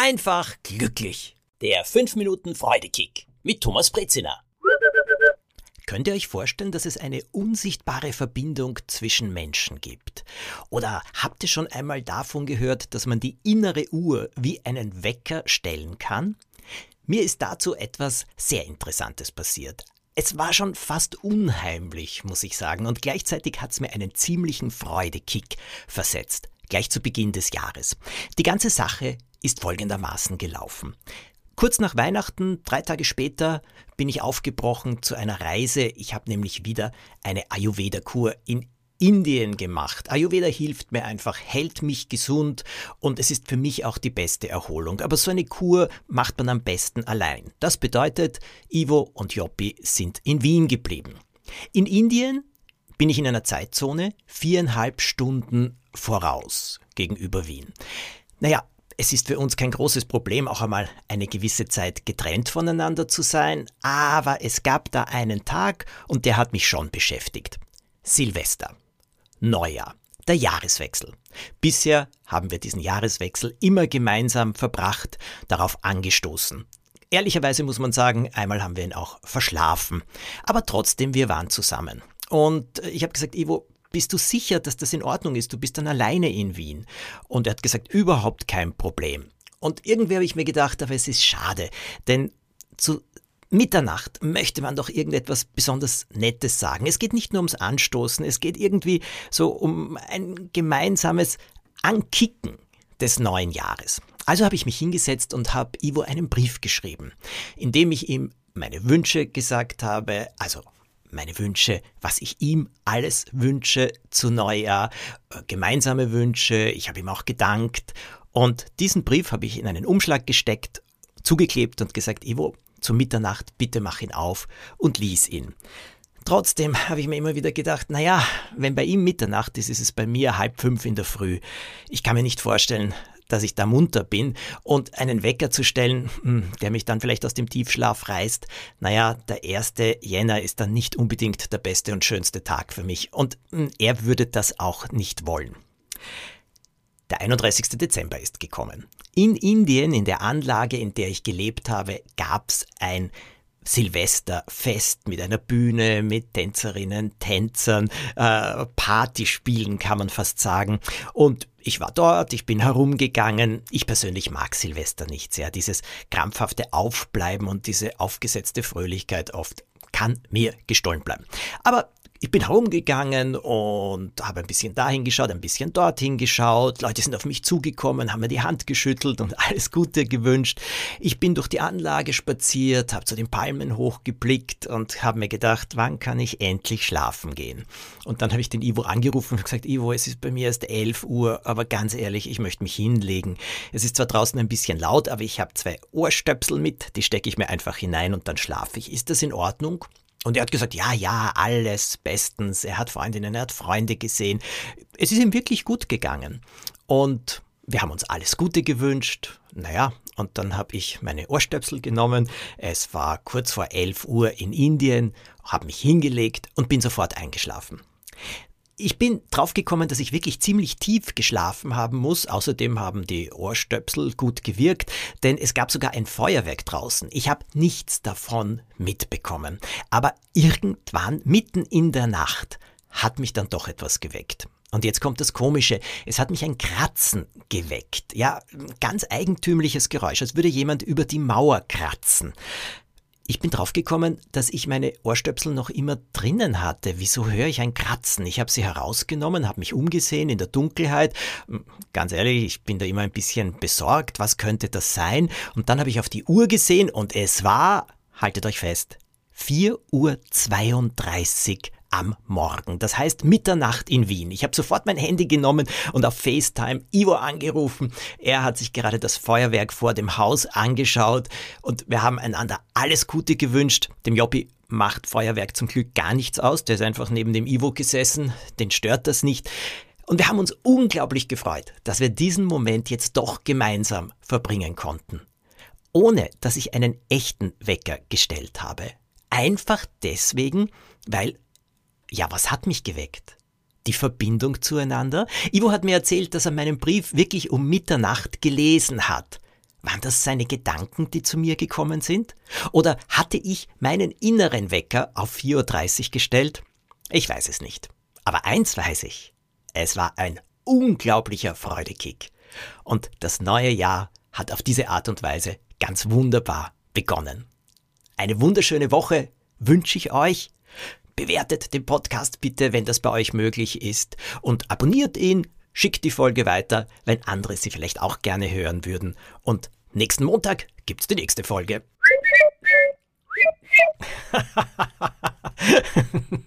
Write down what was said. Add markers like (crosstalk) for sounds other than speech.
einfach glücklich. Der 5 Minuten Freudekick mit Thomas Brezina. Könnt ihr euch vorstellen, dass es eine unsichtbare Verbindung zwischen Menschen gibt? Oder habt ihr schon einmal davon gehört, dass man die innere Uhr wie einen Wecker stellen kann? Mir ist dazu etwas sehr Interessantes passiert. Es war schon fast unheimlich, muss ich sagen, und gleichzeitig hat es mir einen ziemlichen Freudekick versetzt, gleich zu Beginn des Jahres. Die ganze Sache ist folgendermaßen gelaufen. Kurz nach Weihnachten, drei Tage später, bin ich aufgebrochen zu einer Reise. Ich habe nämlich wieder eine Ayurveda-Kur in Indien gemacht. Ayurveda hilft mir einfach, hält mich gesund und es ist für mich auch die beste Erholung. Aber so eine Kur macht man am besten allein. Das bedeutet, Ivo und Joppi sind in Wien geblieben. In Indien bin ich in einer Zeitzone viereinhalb Stunden voraus gegenüber Wien. Naja, es ist für uns kein großes Problem, auch einmal eine gewisse Zeit getrennt voneinander zu sein, aber es gab da einen Tag und der hat mich schon beschäftigt. Silvester. Neujahr. Der Jahreswechsel. Bisher haben wir diesen Jahreswechsel immer gemeinsam verbracht, darauf angestoßen. Ehrlicherweise muss man sagen, einmal haben wir ihn auch verschlafen. Aber trotzdem, wir waren zusammen. Und ich habe gesagt, Ivo, bist du sicher, dass das in Ordnung ist? Du bist dann alleine in Wien. Und er hat gesagt, überhaupt kein Problem. Und irgendwie habe ich mir gedacht, aber es ist schade, denn zu Mitternacht möchte man doch irgendetwas besonders Nettes sagen. Es geht nicht nur ums Anstoßen, es geht irgendwie so um ein gemeinsames Ankicken des neuen Jahres. Also habe ich mich hingesetzt und habe Ivo einen Brief geschrieben, in dem ich ihm meine Wünsche gesagt habe, also meine Wünsche, was ich ihm alles wünsche zu Neujahr, äh, gemeinsame Wünsche, ich habe ihm auch gedankt und diesen Brief habe ich in einen Umschlag gesteckt, zugeklebt und gesagt, Ivo, zu Mitternacht, bitte mach ihn auf und lies ihn. Trotzdem habe ich mir immer wieder gedacht, naja, wenn bei ihm Mitternacht ist, ist es bei mir halb fünf in der Früh. Ich kann mir nicht vorstellen, dass ich da munter bin und einen Wecker zu stellen, hm, der mich dann vielleicht aus dem Tiefschlaf reißt, naja, der 1. Jänner ist dann nicht unbedingt der beste und schönste Tag für mich und hm, er würde das auch nicht wollen. Der 31. Dezember ist gekommen. In Indien, in der Anlage, in der ich gelebt habe, gab's ein Silvesterfest mit einer Bühne, mit Tänzerinnen, Tänzern, äh, Partyspielen kann man fast sagen. Und ich war dort, ich bin herumgegangen. Ich persönlich mag Silvester nicht sehr. Dieses krampfhafte Aufbleiben und diese aufgesetzte Fröhlichkeit oft kann mir gestohlen bleiben. Aber ich bin herumgegangen und habe ein bisschen dahin geschaut, ein bisschen dorthin geschaut. Leute sind auf mich zugekommen, haben mir die Hand geschüttelt und (laughs) alles Gute gewünscht. Ich bin durch die Anlage spaziert, habe zu den Palmen hochgeblickt und habe mir gedacht, wann kann ich endlich schlafen gehen? Und dann habe ich den Ivo angerufen und gesagt, Ivo, es ist bei mir erst 11 Uhr, aber ganz ehrlich, ich möchte mich hinlegen. Es ist zwar draußen ein bisschen laut, aber ich habe zwei Ohrstöpsel mit, die stecke ich mir einfach hinein und dann schlafe ich. Ist das in Ordnung? Und er hat gesagt, ja, ja, alles bestens. Er hat Freundinnen, er hat Freunde gesehen. Es ist ihm wirklich gut gegangen. Und wir haben uns alles Gute gewünscht. Naja, und dann habe ich meine Ohrstöpsel genommen. Es war kurz vor 11 Uhr in Indien, habe mich hingelegt und bin sofort eingeschlafen. Ich bin draufgekommen, dass ich wirklich ziemlich tief geschlafen haben muss. Außerdem haben die Ohrstöpsel gut gewirkt, denn es gab sogar ein Feuerwerk draußen. Ich habe nichts davon mitbekommen. Aber irgendwann, mitten in der Nacht, hat mich dann doch etwas geweckt. Und jetzt kommt das Komische. Es hat mich ein Kratzen geweckt. Ja, ganz eigentümliches Geräusch, als würde jemand über die Mauer kratzen. Ich bin draufgekommen, dass ich meine Ohrstöpsel noch immer drinnen hatte. Wieso höre ich ein Kratzen? Ich habe sie herausgenommen, habe mich umgesehen in der Dunkelheit. Hm, ganz ehrlich, ich bin da immer ein bisschen besorgt. Was könnte das sein? Und dann habe ich auf die Uhr gesehen und es war, haltet euch fest, 4.32 Uhr am Morgen. Das heißt Mitternacht in Wien. Ich habe sofort mein Handy genommen und auf FaceTime Ivo angerufen. Er hat sich gerade das Feuerwerk vor dem Haus angeschaut und wir haben einander alles Gute gewünscht. Dem Joppi macht Feuerwerk zum Glück gar nichts aus. Der ist einfach neben dem Ivo gesessen. Den stört das nicht. Und wir haben uns unglaublich gefreut, dass wir diesen Moment jetzt doch gemeinsam verbringen konnten. Ohne dass ich einen echten Wecker gestellt habe. Einfach deswegen, weil ja, was hat mich geweckt? Die Verbindung zueinander? Ivo hat mir erzählt, dass er meinen Brief wirklich um Mitternacht gelesen hat. Waren das seine Gedanken, die zu mir gekommen sind? Oder hatte ich meinen inneren Wecker auf 4.30 Uhr gestellt? Ich weiß es nicht. Aber eins weiß ich. Es war ein unglaublicher Freudekick. Und das neue Jahr hat auf diese Art und Weise ganz wunderbar begonnen. Eine wunderschöne Woche wünsche ich euch. Bewertet den Podcast bitte, wenn das bei euch möglich ist und abonniert ihn, schickt die Folge weiter, wenn andere sie vielleicht auch gerne hören würden. Und nächsten Montag gibt's die nächste Folge. (laughs)